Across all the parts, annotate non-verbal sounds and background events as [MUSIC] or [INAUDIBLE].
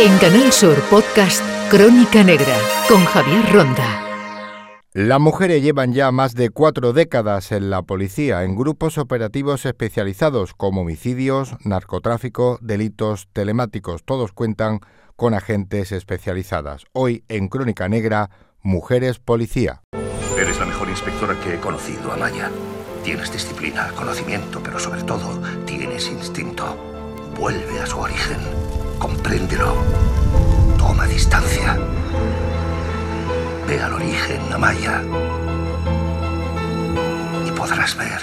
En Canal Sur Podcast Crónica Negra con Javier Ronda. Las mujeres llevan ya más de cuatro décadas en la policía, en grupos operativos especializados como homicidios, narcotráfico, delitos telemáticos. Todos cuentan con agentes especializadas. Hoy en Crónica Negra, Mujeres Policía. Eres la mejor inspectora que he conocido, Amaya. Tienes disciplina, conocimiento, pero sobre todo tienes instinto. Vuelve a su origen. Compréndelo. Toma distancia. Ve al origen, Amaya. Y podrás ver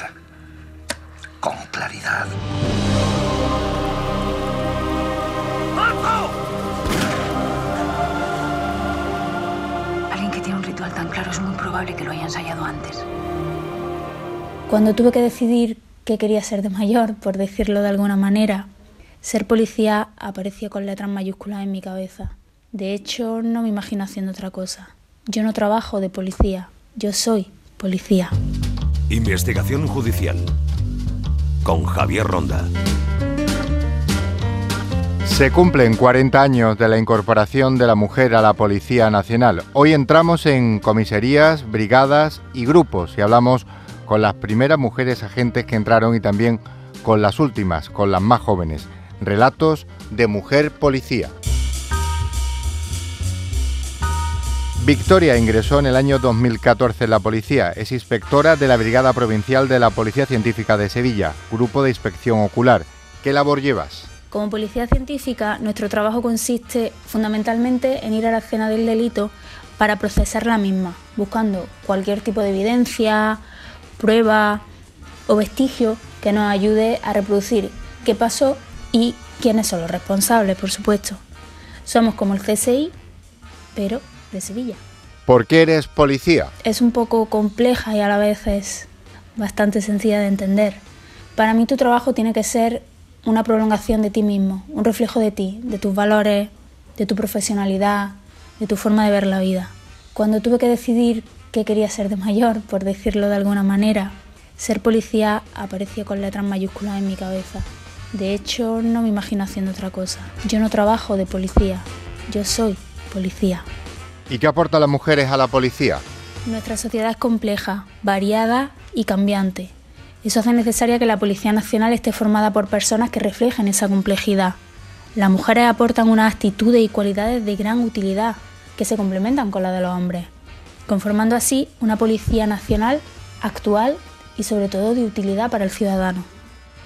con claridad. Alguien que tiene un ritual tan claro es muy probable que lo haya ensayado antes. Cuando tuve que decidir qué quería ser de mayor, por decirlo de alguna manera, ser policía apareció con letras mayúsculas en mi cabeza. De hecho, no me imagino haciendo otra cosa. Yo no trabajo de policía, yo soy policía. Investigación judicial con Javier Ronda. Se cumplen 40 años de la incorporación de la mujer a la Policía Nacional. Hoy entramos en comisarías, brigadas y grupos y hablamos con las primeras mujeres agentes que entraron y también con las últimas, con las más jóvenes. Relatos de mujer policía. Victoria ingresó en el año 2014 en la policía. Es inspectora de la Brigada Provincial de la Policía Científica de Sevilla, Grupo de Inspección Ocular. ¿Qué labor llevas? Como policía científica, nuestro trabajo consiste fundamentalmente en ir a la escena del delito para procesar la misma, buscando cualquier tipo de evidencia, prueba o vestigio que nos ayude a reproducir qué pasó y quiénes son los responsables, por supuesto. Somos como el CSI, pero de Sevilla. ¿Por qué eres policía? Es un poco compleja y a la vez es bastante sencilla de entender. Para mí tu trabajo tiene que ser una prolongación de ti mismo, un reflejo de ti, de tus valores, de tu profesionalidad, de tu forma de ver la vida. Cuando tuve que decidir qué quería ser de mayor, por decirlo de alguna manera, ser policía apareció con letras mayúsculas en mi cabeza. De hecho, no me imagino haciendo otra cosa. Yo no trabajo de policía, yo soy policía. ¿Y qué aportan las mujeres a la policía? Nuestra sociedad es compleja, variada y cambiante. Eso hace necesaria que la Policía Nacional esté formada por personas que reflejen esa complejidad. Las mujeres aportan unas actitudes y cualidades de gran utilidad que se complementan con la de los hombres, conformando así una Policía Nacional actual y sobre todo de utilidad para el ciudadano.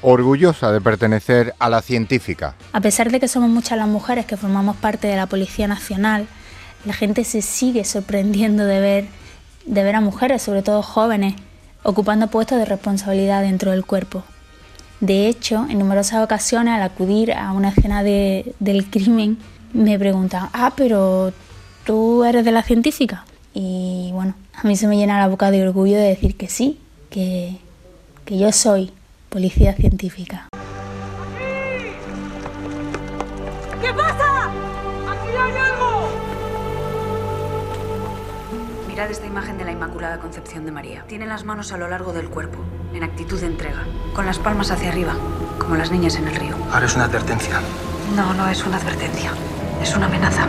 Orgullosa de pertenecer a la científica. A pesar de que somos muchas las mujeres que formamos parte de la Policía Nacional, la gente se sigue sorprendiendo de ver, de ver a mujeres, sobre todo jóvenes, ocupando puestos de responsabilidad dentro del cuerpo. De hecho, en numerosas ocasiones al acudir a una escena de, del crimen, me preguntan, ah, pero tú eres de la científica. Y bueno, a mí se me llena la boca de orgullo de decir que sí, que, que yo soy policía científica. ¿Qué pasa? ¡Aquí hay algo! Mirad esta imagen de la Inmaculada Concepción de María. Tiene las manos a lo largo del cuerpo, en actitud de entrega, con las palmas hacia arriba, como las niñas en el río. Ahora es una advertencia. No, no es una advertencia, es una amenaza.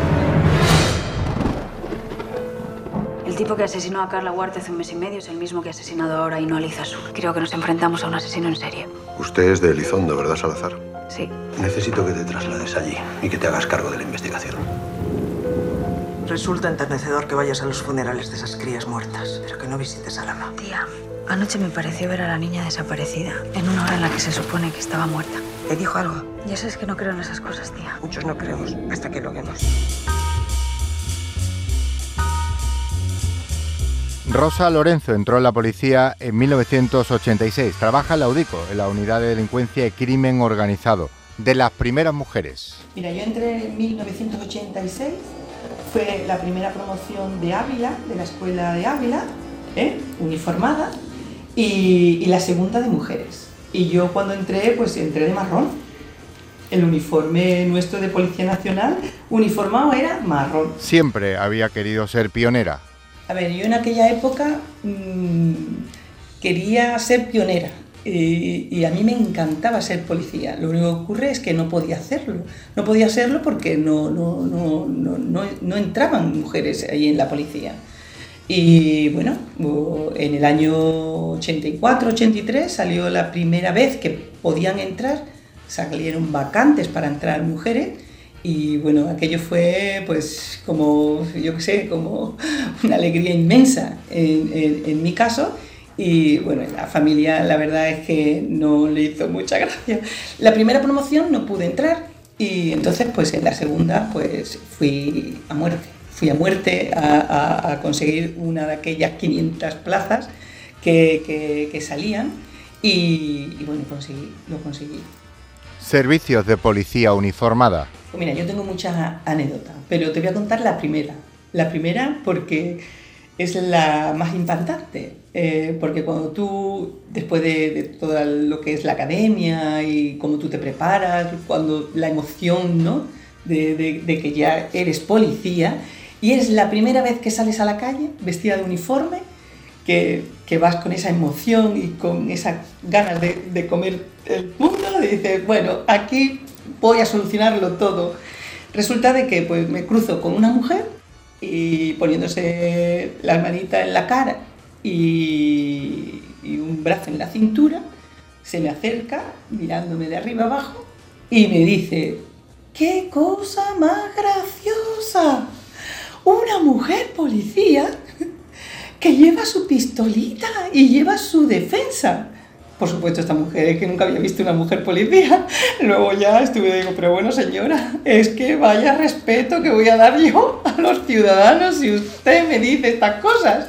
El tipo que asesinó a Carla Huarte hace un mes y medio es el mismo que ha asesinado ahora a Inoa Lizasu. Creo que nos enfrentamos a un asesino en serie. Usted es de Elizondo, ¿verdad, Salazar? Sí. Necesito que te traslades allí y que te hagas cargo de la investigación. Resulta enternecedor que vayas a los funerales de esas crías muertas, pero que no visites a Lama. Tía, anoche me pareció ver a la niña desaparecida, en una hora en la que se supone que estaba muerta. ¿Te dijo algo? Ya sabes que no creo en esas cosas, tía. Muchos no creemos hasta que lo vemos. Rosa Lorenzo entró en la policía en 1986. Trabaja en la UDICO, en la Unidad de Delincuencia y Crimen Organizado. De las primeras mujeres. Mira, yo entré en 1986, fue la primera promoción de Ávila, de la escuela de Ávila, ¿eh? uniformada, y, y la segunda de mujeres. Y yo cuando entré, pues entré de marrón. El uniforme nuestro de Policía Nacional, uniformado era marrón. Siempre había querido ser pionera. A ver, yo en aquella época mmm, quería ser pionera, y, a mí me encantaba ser policía. Lo único que ocurre es que no podía hacerlo. No podía hacerlo porque no, no, no, no, entraban mujeres ahí en la policía. Y bueno, en el año 84, 83 salió la primera vez que podían entrar, salieron vacantes para entrar mujeres y bueno, aquello fue pues como, yo qué sé, como [LAUGHS] una alegría inmensa en, en, mi caso. Y bueno, la familia la verdad es que no le hizo mucha [LAUGHS] gracia. La primera promoción no pude entrar y entonces pues en la segunda pues fui a muerte. Fui a muerte a, conseguir una de aquellas 500 plazas que, que, salían y, y bueno, conseguí, lo conseguí. Servicios de policía uniformada. Pues mira, yo tengo muchas anécdotas, pero te voy a contar la primera. La primera porque es la más impactante, eh, porque cuando tú, después de, todo lo que es la academia y cómo tú te preparas, cuando la emoción ¿no? de, que ya eres policía, y es la primera vez que sales a la calle vestida de uniforme, que, que vas con esa emoción y con esas ganas de, de comer el mundo, y dices, bueno, aquí voy a solucionarlo todo. Resulta de que pues, me cruzo con una mujer y poniéndose la manita en la cara y, un brazo en la cintura, se me acerca mirándome de arriba abajo y me dice, ¡qué cosa más graciosa! Una mujer policía que lleva su pistolita y lleva su defensa por supuesto, esta mujer que nunca había visto una mujer policía. [LAUGHS] Luego ya estuve digo, pero bueno, señora, es que vaya respeto que voy a dar yo a los ciudadanos si usted me dice estas cosas.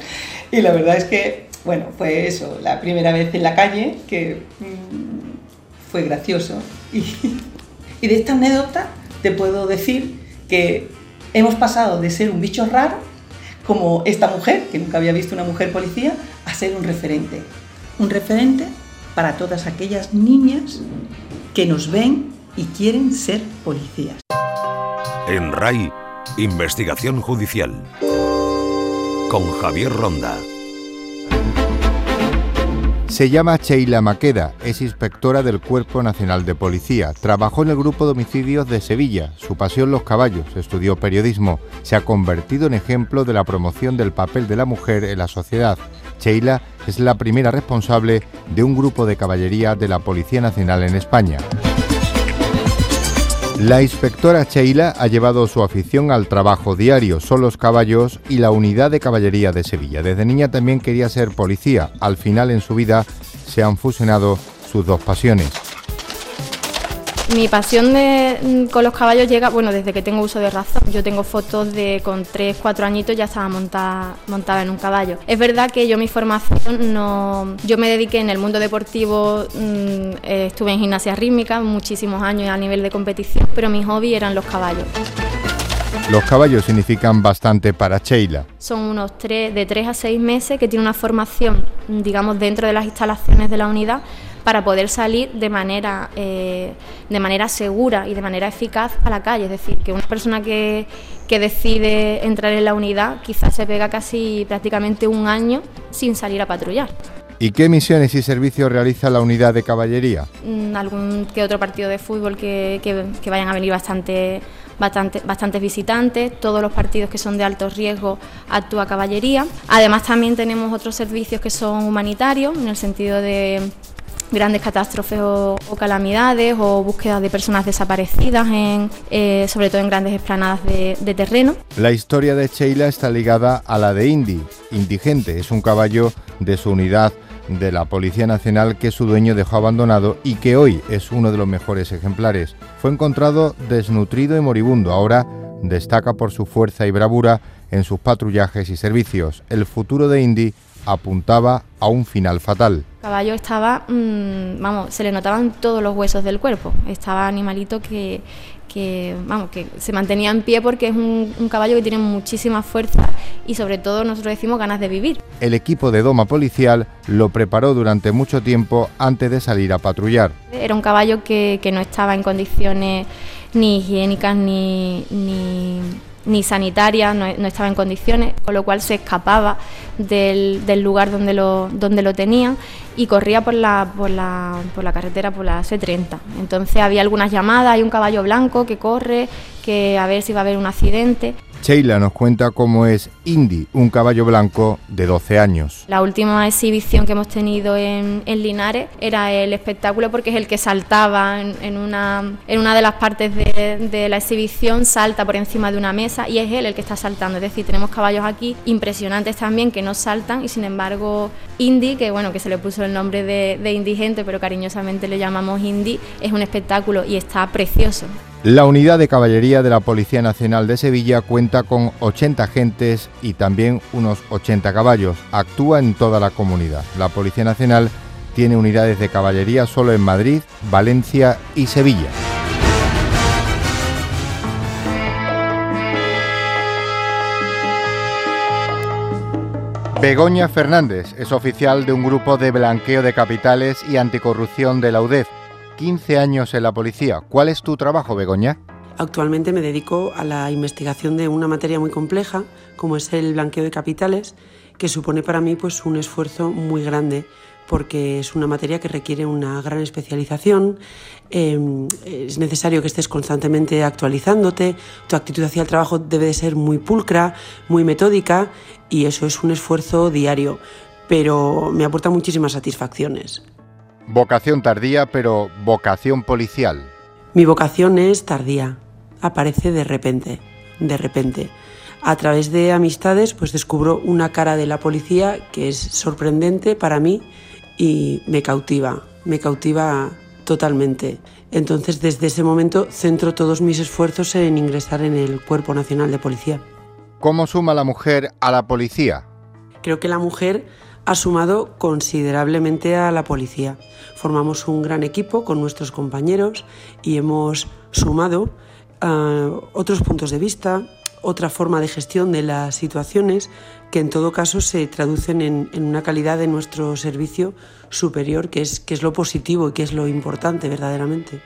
Y la verdad es que, bueno, fue eso, la primera vez en la calle que mm, fue gracioso. Y [LAUGHS] de esta anécdota te puedo decir que hemos pasado de ser un bicho raro, como esta mujer, que nunca había visto una mujer policía, a ser un referente. Un referente para todas aquellas niñas que nos ven y quieren ser policías. En RAI, Investigación Judicial. Con Javier Ronda. Se llama Sheila Maqueda, es inspectora del Cuerpo Nacional de Policía. Trabajó en el grupo de homicidios de Sevilla. Su pasión los caballos, estudió periodismo. Se ha convertido en ejemplo de la promoción del papel de la mujer en la sociedad. Sheila es la primera responsable de un grupo de caballería de la Policía Nacional en España. La inspectora Sheila ha llevado su afición al trabajo diario, son los caballos y la unidad de caballería de Sevilla. Desde niña también quería ser policía. Al final en su vida se han fusionado sus dos pasiones. Mi pasión mm, con los caballos llega, bueno, desde que tengo uso de razón. Yo tengo fotos de con 3, 4 añitos ya estaba montada, montada en un caballo. Es verdad que yo mi formación no... Yo me dediqué en el mundo deportivo, mm, estuve en gimnasia rítmica muchísimos años a nivel de competición, pero mi hobby eran los caballos. Los caballos significan bastante para Sheila. Son unos tres, de 3 a 6 meses que tiene una formación, digamos, dentro de las instalaciones de la unidad para poder salir de manera, eh, de manera segura y de manera eficaz a la calle. Es decir, que una persona que, que decide entrar en la unidad quizás se pega casi prácticamente un año sin salir a patrullar. ¿Y qué misiones y servicios realiza la unidad de caballería? Mm, algún que otro partido de fútbol que, que, vayan a venir bastante, bastante, bastantes visitantes, todos los partidos que son de alto riesgo actúa caballería. Además también tenemos otros servicios que son humanitarios, en el sentido de grandes catástrofes o, calamidades o búsquedas de personas desaparecidas, en, eh, sobre todo en grandes esplanadas de, terreno. La historia de Sheila está ligada a la de Indy. Indigente es un caballo de su unidad de la Policía Nacional que su dueño dejó abandonado y que hoy es uno de los mejores ejemplares. Fue encontrado desnutrido y moribundo. Ahora destaca por su fuerza y bravura en sus patrullajes y servicios. El futuro de Indy apuntaba a un final fatal. El caballo estaba, mm, vamos, se le notaban todos los huesos del cuerpo. Estaba animalito que, que, vamos, que se mantenía en pie porque es un, un, caballo que tiene muchísima fuerza y sobre todo nosotros decimos ganas de vivir. El equipo de doma policial lo preparó durante mucho tiempo antes de salir a patrullar. Era un caballo que, que no estaba en condiciones ni higiénicas ni, ni ni sanitaria, no, estaba en condiciones, con lo cual se escapaba del, lugar donde lo, donde lo tenían y corría por la, por la, por la carretera, por la C30. Entonces había algunas llamadas, hay un caballo blanco que corre, que a ver si va a haber un accidente. Sheila nos cuenta cómo es Indy, un caballo blanco de 12 años. La última exhibición que hemos tenido en, Linares era el espectáculo porque es el que saltaba en, una, en una de las partes de, la exhibición, salta por encima de una mesa y es él el que está saltando. Es decir, tenemos caballos aquí impresionantes también que no saltan y sin embargo Indy, que bueno, que se le puso el nombre de, de indigente, pero cariñosamente le llamamos Indy, es un espectáculo y está precioso. La unidad de caballería de la Policía Nacional de Sevilla cuenta con 80 agentes y también unos 80 caballos. Actúa en toda la comunidad. La Policía Nacional tiene unidades de caballería solo en Madrid, Valencia y Sevilla. Begoña Fernández es oficial de un grupo de blanqueo de capitales y anticorrupción de la UDEF 15 años en la policía. ¿Cuál es tu trabajo, Begoña? Actualmente me dedico a la investigación de una materia muy compleja, como es el blanqueo de capitales, que supone para mí pues, un esfuerzo muy grande porque es una materia que requiere una gran especialización, em, es necesario que estés constantemente actualizándote, tu actitud hacia el trabajo debe de ser muy pulcra, muy metódica y eso es un esfuerzo diario, pero me aporta muchísimas satisfacciones. Vocación tardía, pero vocación policial. Mi vocación es tardía. Aparece de repente, de repente. A través de amistades, pues descubro una cara de la policía que es sorprendente para mí y me cautiva, me cautiva totalmente. Entonces, desde ese momento, centro todos mis esfuerzos en ingresar en el Cuerpo Nacional de Policía. ¿Cómo suma la mujer a la policía? Creo que la mujer ha sumado considerablemente a la policía. Formamos un gran equipo con nuestros compañeros y hemos sumado ah, otros puntos de vista, otra forma de gestión de las situaciones que en todo caso se traducen en, en, una calidad de nuestro servicio superior, que es, que es lo positivo y que es lo importante verdaderamente.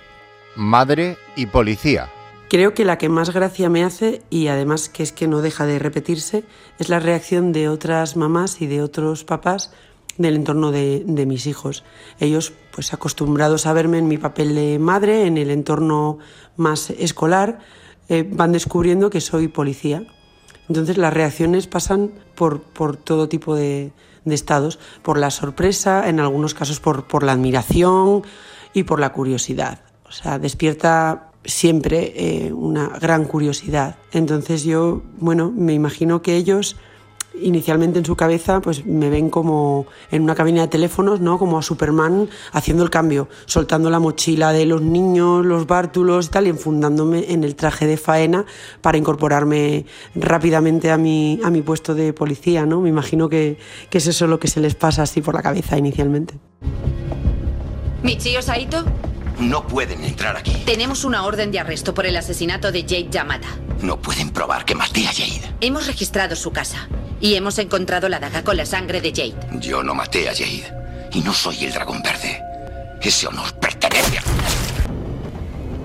Madre y policía. Creo que la que más gracia me hace, y además que es que no deja de repetirse, es la reacción de otras mamás y de otros papás del entorno de, mis hijos. Ellos, pues acostumbrados a verme en mi papel de madre, en el entorno más escolar, eh, van descubriendo que soy policía. Entonces las reacciones pasan por, todo tipo de, de, estados, por la sorpresa, en algunos casos por, por la admiración y por la curiosidad. O sea, despierta siempre eh, una gran curiosidad. Entonces yo, bueno, me imagino que ellos inicialmente en su cabeza pues me ven como en una cabina de teléfonos, ¿no? Como a Superman haciendo el cambio, soltando la mochila de los niños, los bártulos y tal y enfundándome en el traje de faena para incorporarme rápidamente a mi, a mi puesto de policía, ¿no? Me imagino que, que es eso lo que se les pasa así por la cabeza inicialmente. ¿Michio Saito? No pueden entrar aquí. Tenemos una orden de arresto por el asesinato de Jade Yamada. No pueden probar que maté a Jade. Hemos registrado su casa y hemos encontrado la daga con la sangre de Jade. Yo no maté a Jade y no soy el dragón verde. Ese honor pertenece a...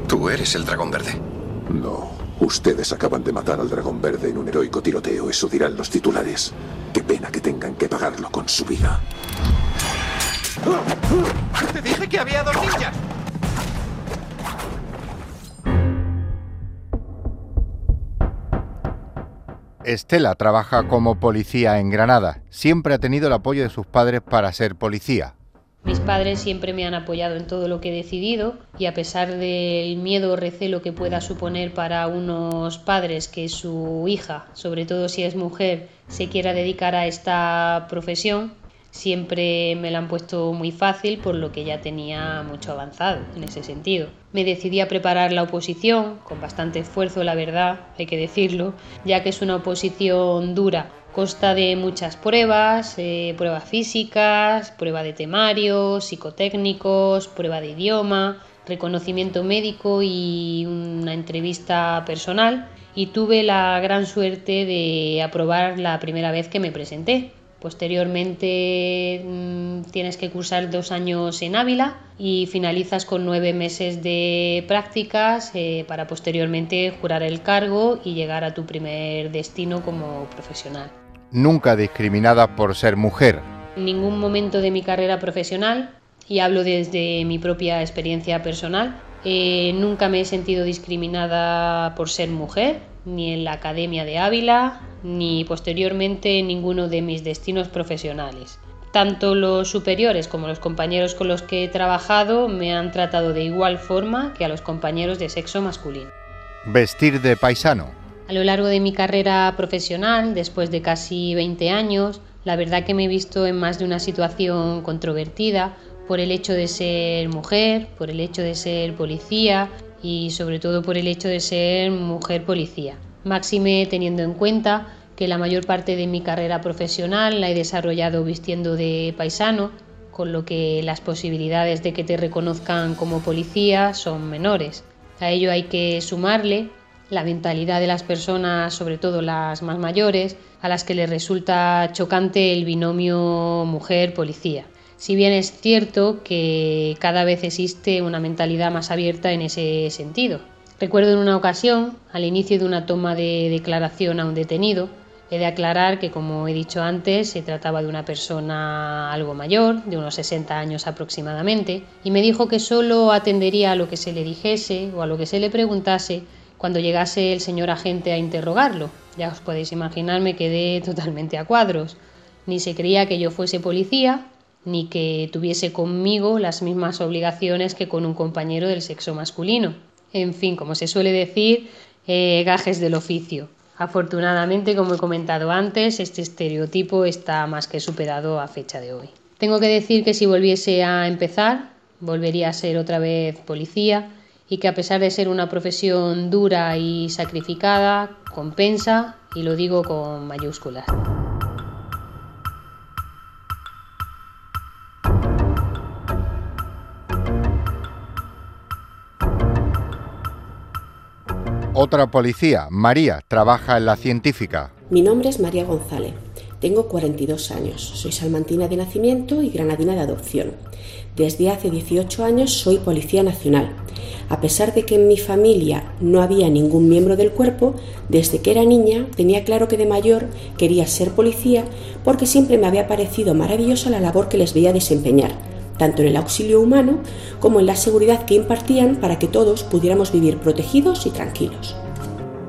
¿Tú eres el dragón verde? No. Ustedes acaban de matar al dragón verde en un heroico tiroteo. Eso dirán los titulares. Qué pena que tengan que pagarlo con su vida. ¡Te dije que había dos ninjas! Estela trabaja como policía en Granada. Siempre ha tenido el apoyo de sus padres para ser policía. Mis padres siempre me han apoyado en todo lo que he decidido y a pesar del miedo o recelo que pueda suponer para unos padres que su hija, sobre todo si es mujer, se quiera dedicar a esta profesión, siempre me la han puesto muy fácil, por lo que ya tenía mucho avanzado en ese sentido. Me decidí a preparar la oposición, con bastante esfuerzo, la verdad, hay que decirlo, ya que es una oposición dura. Consta de muchas pruebas, eh, pruebas físicas, prueba de temario, psicotécnicos, prueba de idioma, reconocimiento médico y una entrevista personal. Y tuve la gran suerte de aprobar la primera vez que me presenté Posteriormente mm, tienes que cursar dos años en Ávila y finalizas con nueve meses de prácticas eh, para posteriormente jurar el cargo y llegar a tu primer destino como profesional. Nunca discriminada por ser mujer. En ningún momento de mi carrera profesional, y hablo desde mi propia experiencia personal, eh, nunca me he sentido discriminada por ser mujer, ni en la Academia de Ávila, ni posteriormente en ninguno de mis destinos profesionales. Tanto los superiores como los compañeros con los que he trabajado me han tratado de igual forma que a los compañeros de sexo masculino. Vestir de paisano. A lo largo de mi carrera profesional, después de casi 20 años, la verdad que me he visto en más de una situación controvertida por el hecho de ser mujer, por el hecho de ser policía y sobre todo por el hecho de ser mujer policía. Máxime teniendo en cuenta que la mayor parte de mi carrera profesional la he desarrollado vistiendo de paisano, con lo que las posibilidades de que te reconozcan como policía son menores. A ello hay que sumarle la mentalidad de las personas, sobre todo las más mayores, a las que les resulta chocante el binomio mujer-policía. Si bien es cierto que cada vez existe una mentalidad más abierta en ese sentido. Recuerdo en una ocasión, al inicio de una toma de declaración a un detenido, He de aclarar que, como he dicho antes, se trataba de una persona algo mayor, de unos 60 años aproximadamente, y me dijo que solo atendería a lo que se le dijese o a lo que se le preguntase cuando llegase el señor agente a interrogarlo. Ya os podéis imaginar, me quedé totalmente a cuadros. Ni se creía que yo fuese policía, ni que tuviese conmigo las mismas obligaciones que con un compañero del sexo masculino. En fin, como se suele decir, eh, gajes del oficio. Afortunadamente, como he comentado antes, este estereotipo está más que superado a fecha de hoy. Tengo que decir que si volviese a empezar, volvería a ser otra vez policía y que a pesar de ser una profesión dura y sacrificada, compensa, y lo digo con mayúsculas. Otra policía, María, trabaja en la científica. Mi nombre es María González. Tengo 42 años. Soy salmantina de nacimiento y granadina de adopción. Desde hace 18 años soy policía nacional. A pesar de que en mi familia no había ningún miembro del cuerpo, desde que era niña tenía claro que de mayor quería ser policía porque siempre me había parecido maravillosa la labor que les veía desempeñar tanto en el auxilio humano como en la seguridad que impartían para que todos pudiéramos vivir protegidos y tranquilos.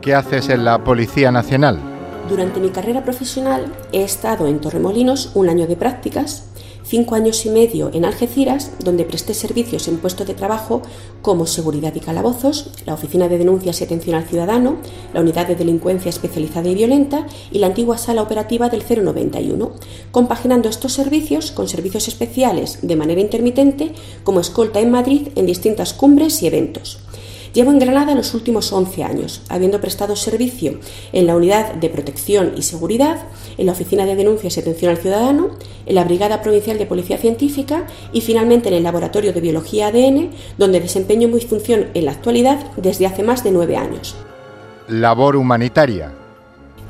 ¿Qué haces en la Policía Nacional? Durante mi carrera profesional he estado en Torremolinos un año de prácticas cinco años y medio en Algeciras, donde presté servicios en puestos de trabajo como seguridad y calabozos, la Oficina de Denuncias y Atención al Ciudadano, la Unidad de Delincuencia Especializada y Violenta y la antigua Sala Operativa del 091, compaginando estos servicios con servicios especiales de manera intermitente como escolta en Madrid en distintas cumbres y eventos. Llevo en Granada los últimos 11 años, habiendo prestado servicio en la Unidad de Protección y Seguridad, en la Oficina de Denuncias y Atención al Ciudadano, en la Brigada Provincial de Policía Científica y finalmente en el Laboratorio de Biología ADN, donde desempeño mi función en la actualidad desde hace más de nueve años. Labor humanitaria.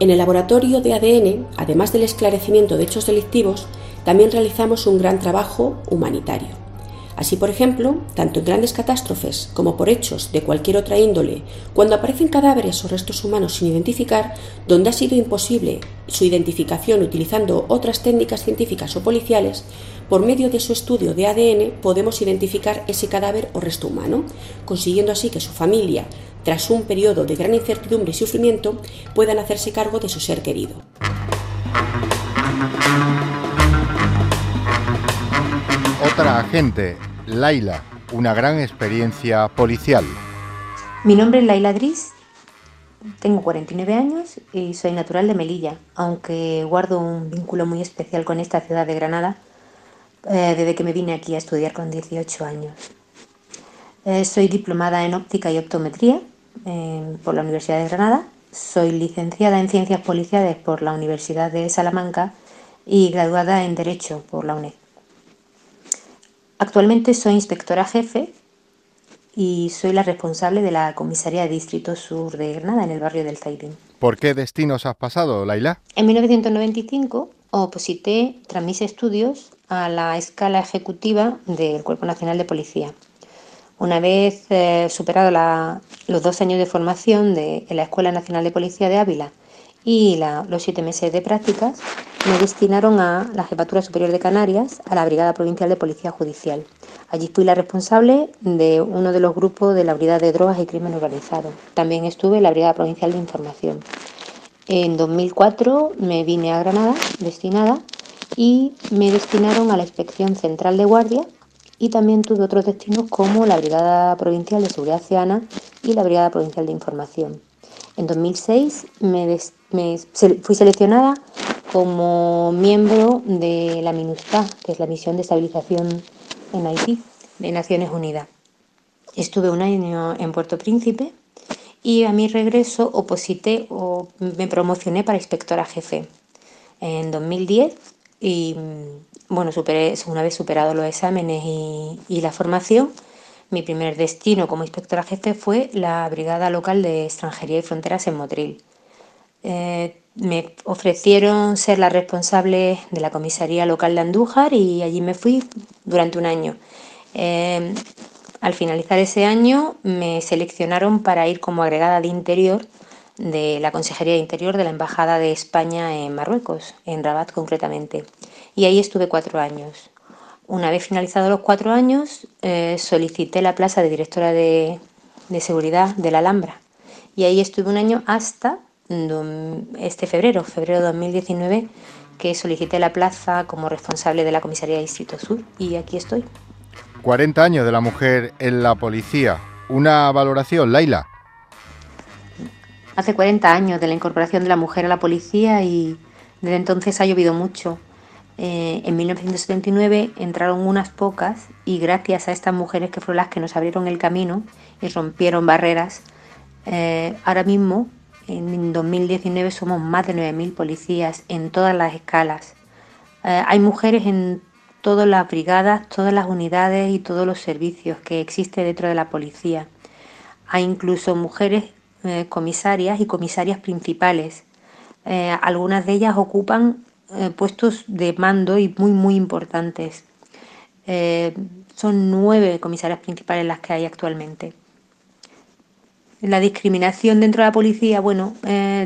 En el laboratorio de ADN, además del esclarecimiento de hechos delictivos, también realizamos un gran trabajo humanitario. Así, por ejemplo, tanto en grandes catástrofes como por hechos de cualquier otra índole, cuando aparecen cadáveres o restos humanos sin identificar, donde ha sido imposible su identificación utilizando otras técnicas científicas o policiales, por medio de su estudio de ADN podemos identificar ese cadáver o resto humano, consiguiendo así que su familia, tras un periodo de gran incertidumbre y sufrimiento, puedan hacerse cargo de su ser querido. Otra agente, Laila, una gran experiencia policial. Mi nombre es Laila Gris, tengo 49 años y soy natural de Melilla, aunque guardo un vínculo muy especial con esta ciudad de Granada eh, desde que me vine aquí a estudiar con 18 años. Eh, soy diplomada en óptica y optometría eh, por la Universidad de Granada, soy licenciada en ciencias policiales por la Universidad de Salamanca y graduada en Derecho por la UNED. Actualmente soy inspectora jefe y soy la responsable de la comisaría de Distrito Sur de Granada, en el barrio del Zairín. ¿Por qué destinos has pasado, Laila? En 1995 oposité tras mis estudios a la escala ejecutiva del Cuerpo Nacional de Policía. Una vez eh, superado los dos años de formación de, en la Escuela Nacional de Policía de Ávila y los siete meses de prácticas, me destinaron a la Jefatura Superior de Canarias, a la Brigada Provincial de Policía Judicial. Allí fui la responsable de uno de los grupos de la Brigada de Drogas y Crimen Organizado. También estuve en la Brigada Provincial de Información. En 2004 me vine a Granada, destinada, y me destinaron a la Inspección Central de Guardia y también tuve otros destinos como la Brigada Provincial de Seguridad Ciudadana y la Brigada Provincial de Información. En 2006 me, fui seleccionada como miembro de la MINUSTA, que es la Misión de Estabilización en Haití de Naciones Unidas. Estuve un año en Puerto Príncipe y a mi regreso oposité o me promocioné para inspectora jefe. En 2010 y bueno, superé, una vez superado los exámenes y, la formación, mi primer destino como inspectora jefe fue la Brigada Local de Extranjería y Fronteras en Motril. Eh, me ofrecieron ser la responsable de la comisaría local de Andújar y allí me fui durante un año. Eh, al finalizar ese año me seleccionaron para ir como agregada de interior de la Consejería de Interior de la Embajada de España en Marruecos, en Rabat concretamente. Y ahí estuve cuatro años. Una vez finalizados los cuatro años, eh, solicité la plaza de directora de, seguridad de la Alhambra. Y ahí estuve un año hasta este febrero, febrero de 2019, que solicité la plaza como responsable de la Comisaría de Distrito Sur. Y aquí estoy. 40 años de la mujer en la policía. Una valoración, Laila hace 40 años de la incorporación de la mujer a la policía y desde entonces ha llovido mucho. Eh, en 1979 entraron unas pocas y gracias a estas mujeres que fueron las que nos abrieron el camino y rompieron barreras, eh, ahora mismo en 2019 somos más de 9.000 policías en todas las escalas. Eh, hay mujeres en todas las brigadas, todas las unidades y todos los servicios que existen dentro de la policía. Hay incluso mujeres eh, comisarias y comisarias principales. Eh, algunas de ellas ocupan puestos de mando y muy, muy importantes. son nueve comisarias principales las que hay actualmente. La discriminación dentro de la policía, bueno,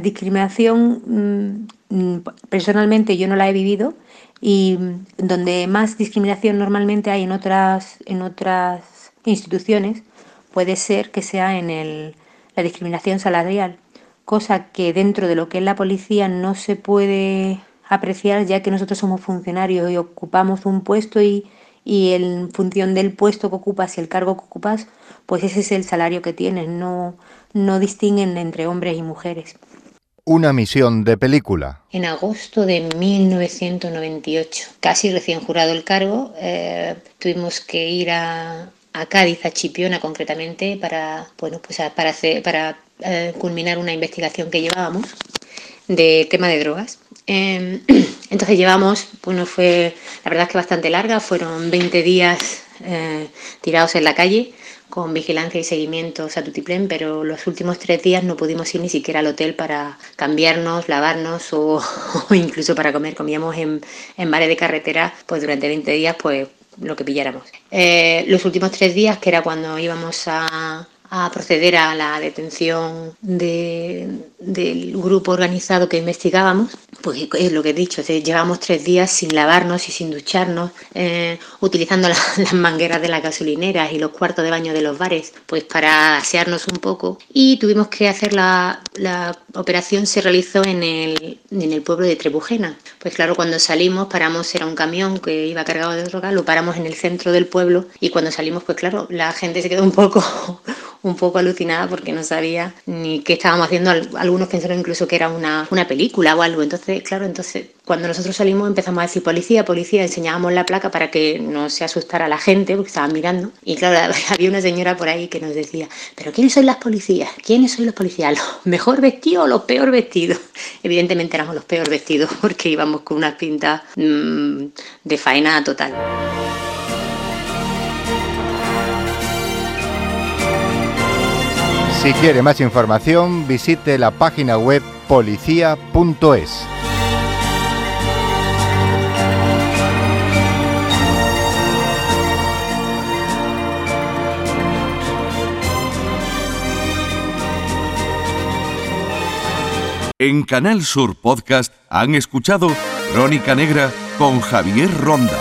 discriminación mm, personalmente yo no la he vivido y donde más discriminación normalmente hay en otras, en otras instituciones puede ser que sea en el, la discriminación salarial, cosa que dentro de lo que es la policía no se puede apreciar ya que nosotros somos funcionarios y ocupamos un puesto y, en función del puesto que ocupas y el cargo que ocupas, pues ese es el salario que tienes, no, no distinguen entre hombres y mujeres. Una misión de película. En agosto de 1998, casi recién jurado el cargo, eh, tuvimos que ir a, a Cádiz, a Chipiona concretamente, para, bueno, pues para, hacer, para eh, culminar una investigación que llevábamos de tema de drogas. Em, [CLEARS THROAT] entonces llevamos, bueno, fue la verdad es que bastante larga, fueron 20 días eh, tirados en la calle con vigilancia y seguimiento a Tutiplén, pero los últimos tres días no pudimos ir ni siquiera al hotel para cambiarnos, lavarnos o, [LAUGHS] incluso para comer. Comíamos en, en bares de carretera, pues durante 20 días, pues lo que pilláramos. Eh, los últimos tres días, que era cuando íbamos a, a proceder a la detención del grupo organizado que investigábamos, pues es lo que he dicho, llevamos tres días sin lavarnos y sin ducharnos, eh, utilizando [LAUGHS] las mangueras de las gasolineras y los cuartos de baño de los bares, pues para asearnos un poco. Y tuvimos que hacer la, la operación, se realizó en el, en el pueblo de Trebujena. Pues claro, cuando salimos, paramos, era un camión que iba cargado de droga, lo paramos en el centro del pueblo y cuando salimos, pues claro, la gente se quedó un poco [LAUGHS] un poco alucinada porque no sabía ni qué estábamos haciendo. Algunos pensaron incluso que era una, una película o algo. Entonces, claro, entonces cuando nosotros salimos empezamos a decir policía, policía, enseñábamos la placa para que no se asustara la gente porque estaban mirando. Y claro, [LAUGHS] había una señora por ahí que nos decía, pero ¿quiénes son las policías? ¿Quiénes son los policías? ¿Los mejor vestidos o los peor vestidos? [LAUGHS] Evidentemente éramos los peor vestidos [LAUGHS] porque íbamos con unas pintas mm, de faena total. Si quiere más información, visite la página web policía.es. En Canal Sur Podcast han escuchado Crónica Negra con Javier Ronda.